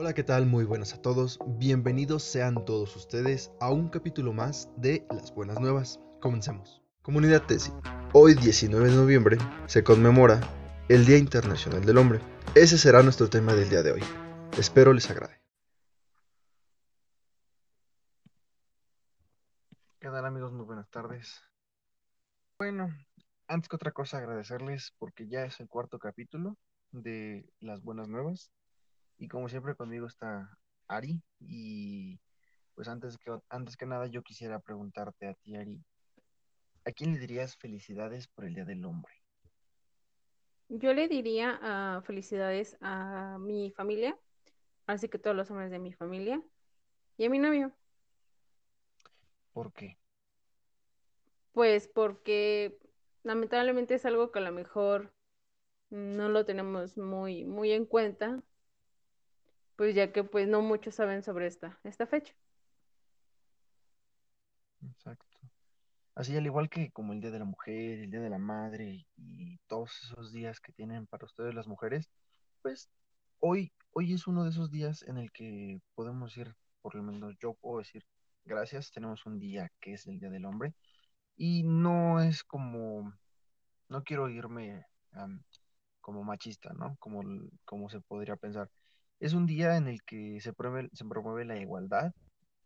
Hola, ¿qué tal? Muy buenas a todos. Bienvenidos sean todos ustedes a un capítulo más de Las Buenas Nuevas. Comencemos. Comunidad TESI. Hoy, 19 de noviembre, se conmemora el Día Internacional del Hombre. Ese será nuestro tema del día de hoy. Espero les agrade. ¿Qué tal amigos? Muy buenas tardes. Bueno, antes que otra cosa agradecerles porque ya es el cuarto capítulo de Las Buenas Nuevas. Y como siempre conmigo está Ari. Y pues antes que, antes que nada yo quisiera preguntarte a ti, Ari, ¿a quién le dirías felicidades por el Día del Hombre? Yo le diría ah, felicidades a mi familia, así que todos los hombres de mi familia, y a mi novio. ¿Por qué? Pues porque lamentablemente es algo que a lo mejor no lo tenemos muy, muy en cuenta, pues ya que pues no muchos saben sobre esta, esta fecha. Exacto. Así al igual que como el Día de la Mujer, el Día de la Madre y todos esos días que tienen para ustedes las mujeres, pues hoy, hoy es uno de esos días en el que podemos decir, por lo menos yo puedo decir, gracias, tenemos un día que es el Día del Hombre y no es como, no quiero irme como machista, ¿no? Como, como se podría pensar. Es un día en el que se promueve, se promueve la igualdad,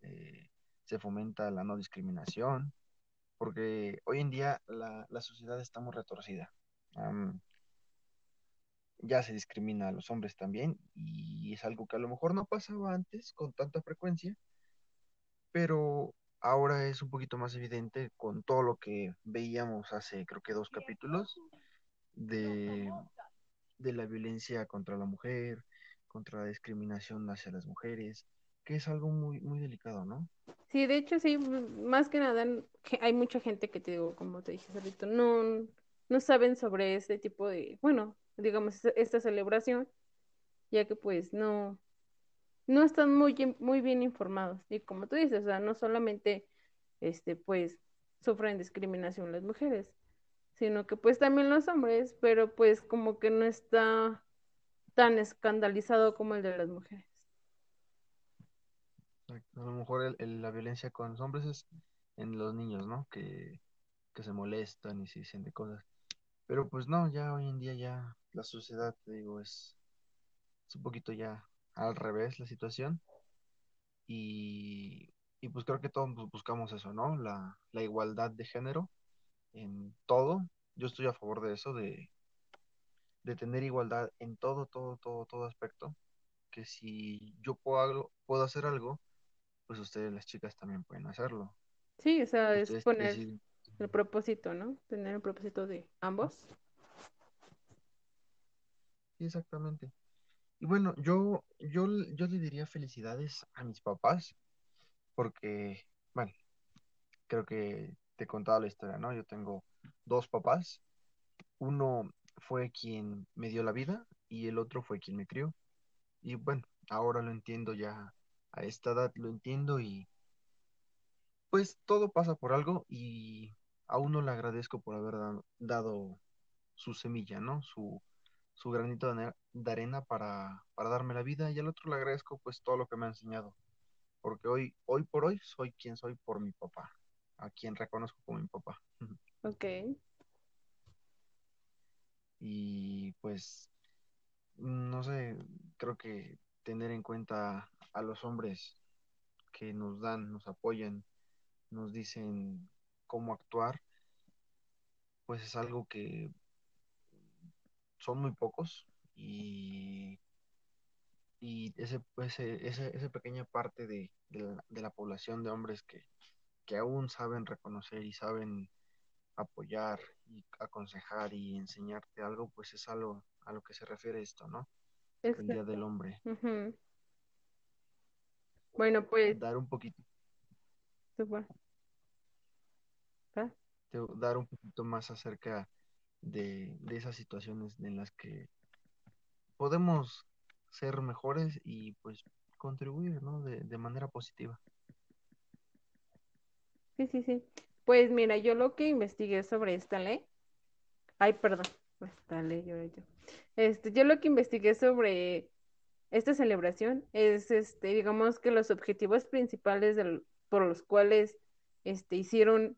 eh, se fomenta la no discriminación, porque hoy en día la, sociedad está muy retorcida. ya se discrimina a los hombres también y es algo que a lo mejor no pasaba antes con tanta frecuencia, pero ahora es un poquito más evidente con todo lo que veíamos hace creo que dos capítulos de, de la violencia contra la mujer, contra la discriminación hacia las mujeres, que es algo muy, muy delicado, ¿no? Sí, de hecho, sí, más que nada, hay mucha gente que te digo, como te dije ahorita, no, no saben sobre este tipo de, bueno, digamos, esta celebración, ya que pues no, no están muy, muy bien informados. Y como tú dices, o sea, no solamente, este, pues, sufren discriminación las mujeres, sino que pues también los hombres, pero pues como que no está tan escandalizado como el de las mujeres. A lo mejor la violencia con los hombres es en los niños, ¿no? Que, se molestan y se dicen de cosas. Pero pues no, ya hoy en día ya la sociedad, te digo, es, es un poquito ya al revés la situación. Y, y pues creo que todos buscamos eso, ¿no? La, la igualdad de género en todo. Yo estoy a favor de eso, de, de tener igualdad en todo, todo, todo, todo aspecto. Que si yo puedo, puedo hacer algo, pues ustedes las chicas también pueden hacerlo. Sí, o sea, es poner el propósito, ¿no? Tener el propósito de ambos. Sí, exactamente. Y bueno, yo, yo, yo le diría felicidades a mis papás, porque, bueno, creo que te he contado la historia, ¿no? Yo tengo dos papás. Uno fue quien me dio la vida y el otro fue quien me crió. Y bueno, ahora lo entiendo ya, a esta edad lo entiendo y pues todo pasa por algo y a uno le agradezco por haber dado su semilla, ¿no? Su, su granito de, arena para, para, darme la vida y al otro le agradezco pues todo lo que me ha enseñado. Porque hoy, hoy por hoy soy quien soy por mi papá, a quien reconozco como mi papá. Ok. Y pues, no sé, creo que tener en cuenta a los hombres que nos dan, nos apoyan, nos dicen cómo actuar, pues es algo que son muy pocos y, y ese, ese, esa pequeña parte de, la, de, la, población de hombres que, que aún saben reconocer y saben apoyar y aconsejar y enseñarte algo, pues es algo a lo que se refiere esto, ¿no? El Día del Hombre. Bueno, pues... Dar un poquito. ¿Ah? Dar un poquito más acerca de, de esas situaciones en las que podemos ser mejores y pues contribuir, ¿no? De, de manera positiva. Sí, sí, sí. Pues mira, yo lo que investigué sobre esta ley, ay, perdón, esta ley, yo, yo. Este, yo lo que investigué sobre esta celebración es, este, digamos que los objetivos principales por los cuales este, hicieron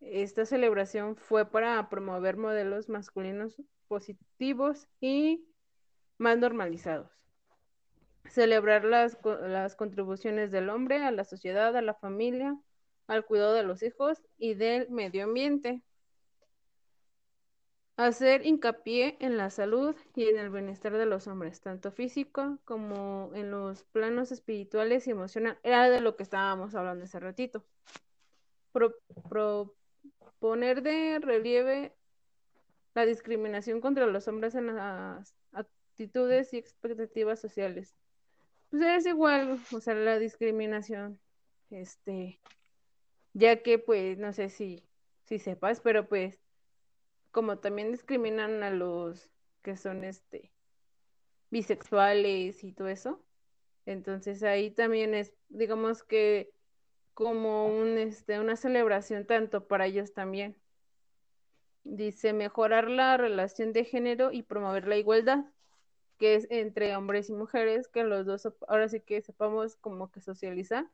esta celebración fue para promover modelos masculinos positivos y más normalizados. Celebrar las, las contribuciones del hombre a la sociedad, a la familia, al cuidado de los hijos y del medio ambiente. Hacer hincapié en la salud y en el bienestar de los hombres, tanto físico como en los planos espirituales y emocionales. Era de lo que estábamos hablando hace ratito. proponer de relieve la discriminación contra los hombres en las actitudes y expectativas sociales. Pues es igual, o sea, la discriminación, este, ya que pues no sé si, si sepas, pero pues como también discriminan a los que son este bisexuales y todo eso. Entonces ahí también es, digamos que como un este una celebración tanto para ellos también. Dice mejorar la relación de género y promover la igualdad, que es entre hombres y mujeres, que los dos ahora sí que sepamos como que socializar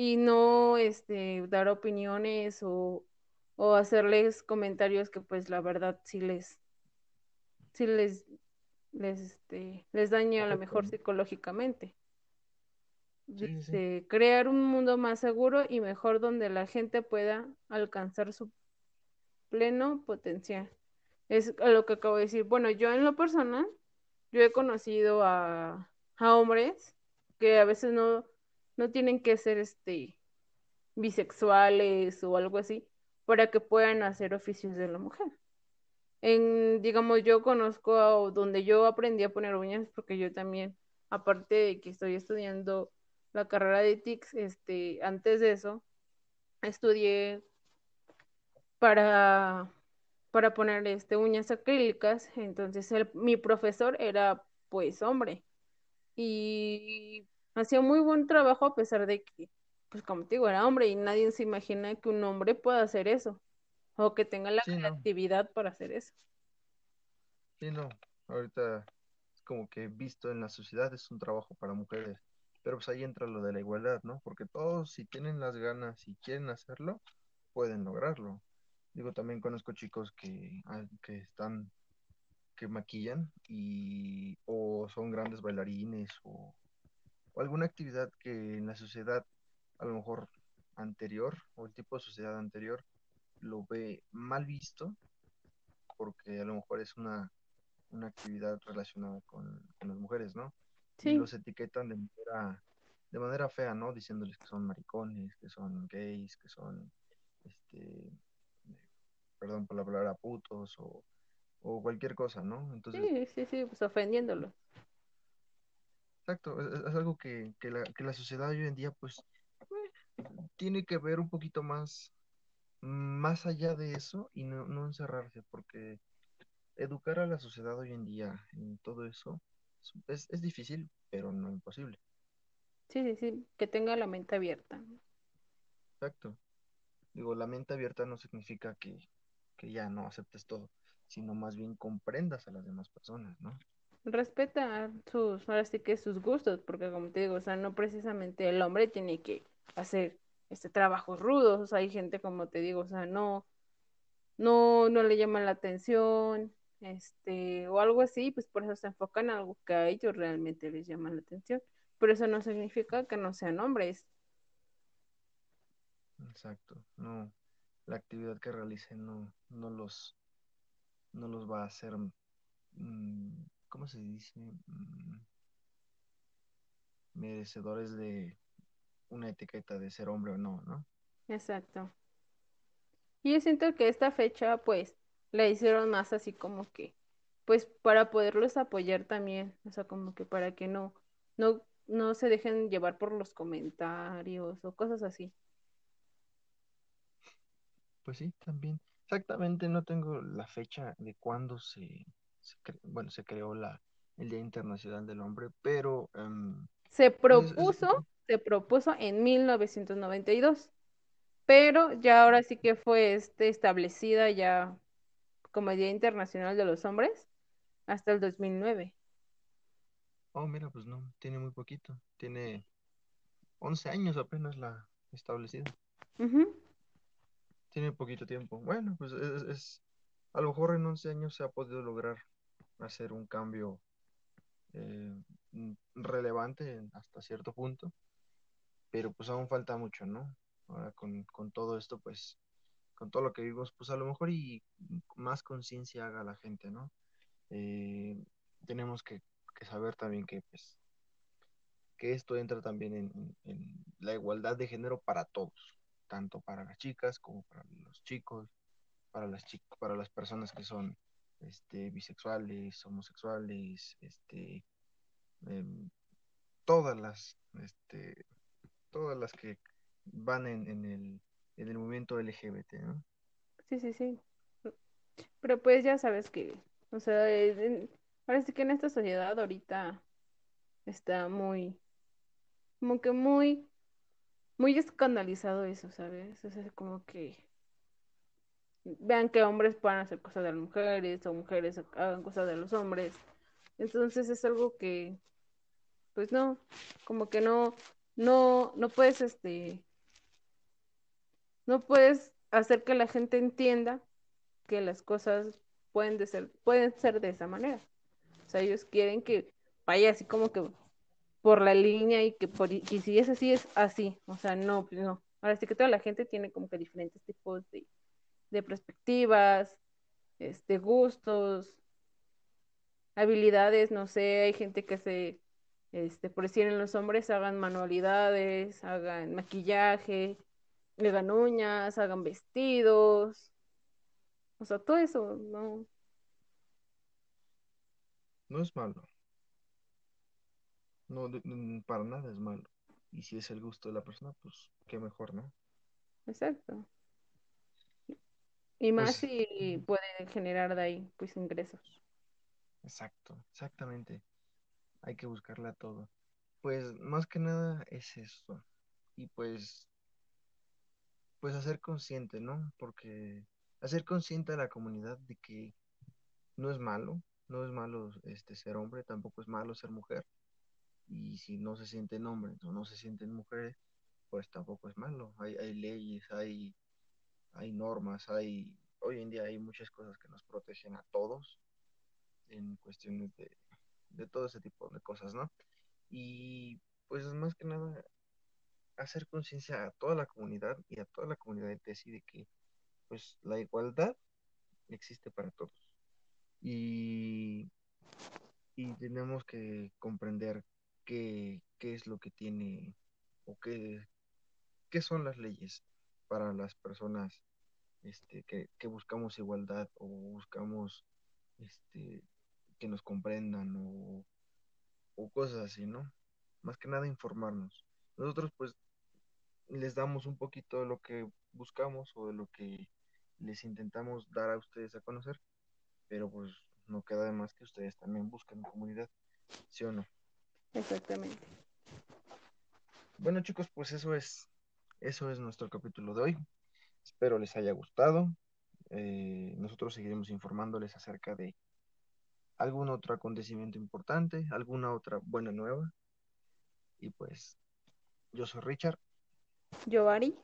y no este, dar opiniones o, hacerles comentarios que pues la verdad sí les, sí les, les, este, les daña a lo mejor psicológicamente. crear un mundo más seguro y mejor donde la gente pueda alcanzar su pleno potencial. Es lo que acabo de decir. Bueno, yo en lo personal, yo he conocido a, a hombres que a veces no, no tienen que ser este bisexuales o algo así para que puedan hacer oficios de la mujer. En, digamos, yo conozco donde yo aprendí a poner uñas porque yo también, aparte de que estoy estudiando la carrera de TICS, este, antes de eso, estudié para, para poner este, uñas acrílicas, entonces mi profesor era pues hombre y hacía muy buen trabajo a pesar de que, pues como te digo, era hombre y nadie se imagina que un hombre pueda hacer eso o que tenga la creatividad para hacer eso. Sí, no, ahorita es como que visto en la sociedad es un trabajo para mujeres, pero pues ahí entra lo de la igualdad, ¿no? Porque todos si tienen las ganas y quieren hacerlo, pueden lograrlo. Digo, también conozco chicos que, ah, que están que maquillan y o son grandes bailarines o alguna actividad que en la sociedad a lo mejor anterior o el tipo de sociedad anterior lo ve mal visto porque a lo mejor es una, actividad relacionada con, las mujeres, ¿no? Sí. Y los etiquetan de manera, de manera fea, ¿no? Diciéndoles que son maricones, que son gays, que son, este, perdón por la palabra, putos o, o cualquier cosa, ¿no? Entonces, sí, sí, sí, pues ofendiéndolo. Exacto, es, algo que, la, que la sociedad hoy en día pues tiene que ver un poquito más, más allá de eso y no, no encerrarse, porque educar a la sociedad hoy en día en todo eso es, es difícil, pero no imposible. Sí, sí, sí, que tenga la mente abierta. Exacto. Digo, la mente abierta no significa que, que ya no aceptes todo, sino más bien comprendas a las demás personas, ¿no? Respeta sus, ahora sí que sus gustos, porque como te digo, o sea, no precisamente el hombre tiene que hacer este trabajos rudos, o sea, hay gente como te digo, o sea, no, no, no le llama la atención, este, o algo así, pues por eso se enfocan en algo que a ellos realmente les llama la atención, pero eso no significa que no sean hombres. Exacto, no, la actividad que realicen no, no los, no los va a hacer mm, ¿cómo se dice? Mm, merecedores de una etiqueta de ser hombre o no, ¿no? Exacto. Y yo siento que esta fecha, pues, la hicieron más así como que, pues, para poderlos apoyar también, o sea, como que para que no, no, no se dejen llevar por los comentarios o cosas así. Pues sí, también. Exactamente, no tengo la fecha de cuándo se, bueno, se creó la, el Día Internacional del Hombre, pero... Em, se propuso, se propuso en 1992, pero ya ahora sí que fue este, establecida ya como Día Internacional de los Hombres hasta el 2009. Oh, mira, pues no, tiene muy poquito. Tiene 11 años apenas la establecida. Tiene poquito tiempo. Bueno, pues es, es- a lo mejor en 11 años se ha podido lograr hacer un cambio eh, relevante hasta cierto punto, pero pues aún falta mucho, ¿no? Ahora con, con todo esto, pues, con todo lo que vivimos, pues a lo mejor y más conciencia haga la gente, ¿no? Eh, tenemos que, que saber también que, pues, que esto entra también en, la igualdad de género para todos, tanto para las chicas como para los chicos, para las para las personas que son este, bisexuales, homosexuales, este, em, todas las, este, todas las que van en, en el, en el movimiento LGBT, ¿no? Sí, sí, sí. Pero pues ya sabes que, o sea, en- que en esta sociedad ahorita está muy, como que muy, muy escandalizado eso, ¿sabes? O sea, como que vean que hombres puedan hacer cosas de las mujeres o mujeres hagan cosas de los hombres. Entonces es algo que, pues no, como que no, no, no puedes, este, no puedes hacer que la gente entienda que las cosas pueden de ser, pueden ser de esa manera. O sea, ellos quieren que vaya así como que por la línea y que por, y si es así, es así. O sea, no, pues no. Ahora sí que toda la gente tiene como que diferentes tipos de, de perspectivas, este, gustos, habilidades, no sé, hay gente que se, este, por decir en los hombres, hagan manualidades, hagan maquillaje, hagan uñas, hagan vestidos, o sea, todo eso, no, No es malo, no, para nada es malo. Y si es el gusto de la persona, pues qué mejor, ¿no? exacto. Y más Pues, si puede generar de ahí, pues, ingresos. exacto, exactamente. Hay que buscarla todo. Pues más que nada es esto. Y pues, pues hacer consciente, ¿no? Porque hacer consciente a la comunidad de que no es malo, no es malo este ser hombre, tampoco es malo ser mujer. Y si no se sienten hombres o no se sienten mujeres, pues tampoco es malo. Hay, hay leyes, hay, hay normas, hay, hoy en día hay muchas cosas que nos protegen a todos en cuestiones de, de todo ese tipo de cosas, ¿no? Y pues más que nada hacer conciencia a toda la comunidad y a toda la comunidad de de que pues la igualdad existe para todos. Y, y tenemos que comprender qué, qué es lo que tiene o qué, qué son las leyes para las personas este, que, que buscamos igualdad o buscamos este, que nos comprendan o, o cosas así, ¿no? Más que nada informarnos. Nosotros pues les damos un poquito de lo que buscamos o de lo que les intentamos dar a ustedes a conocer, pero pues no queda de más que ustedes también busquen comunidad, ¿sí o no? Exactamente. Bueno chicos, pues eso es, eso es nuestro capítulo de hoy. Espero les haya gustado. Eh, nosotros seguiremos informándoles acerca de algún otro acontecimiento importante, alguna otra buena nueva. Y pues yo soy Richard Yo, Ari,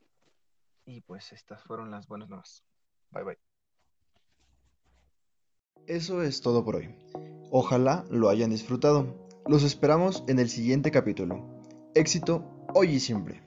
y pues estas fueron las buenas nuevas. Bye bye. Eso es todo por hoy. Ojalá lo hayan disfrutado. Los esperamos en el siguiente capítulo. Éxito hoy y siempre.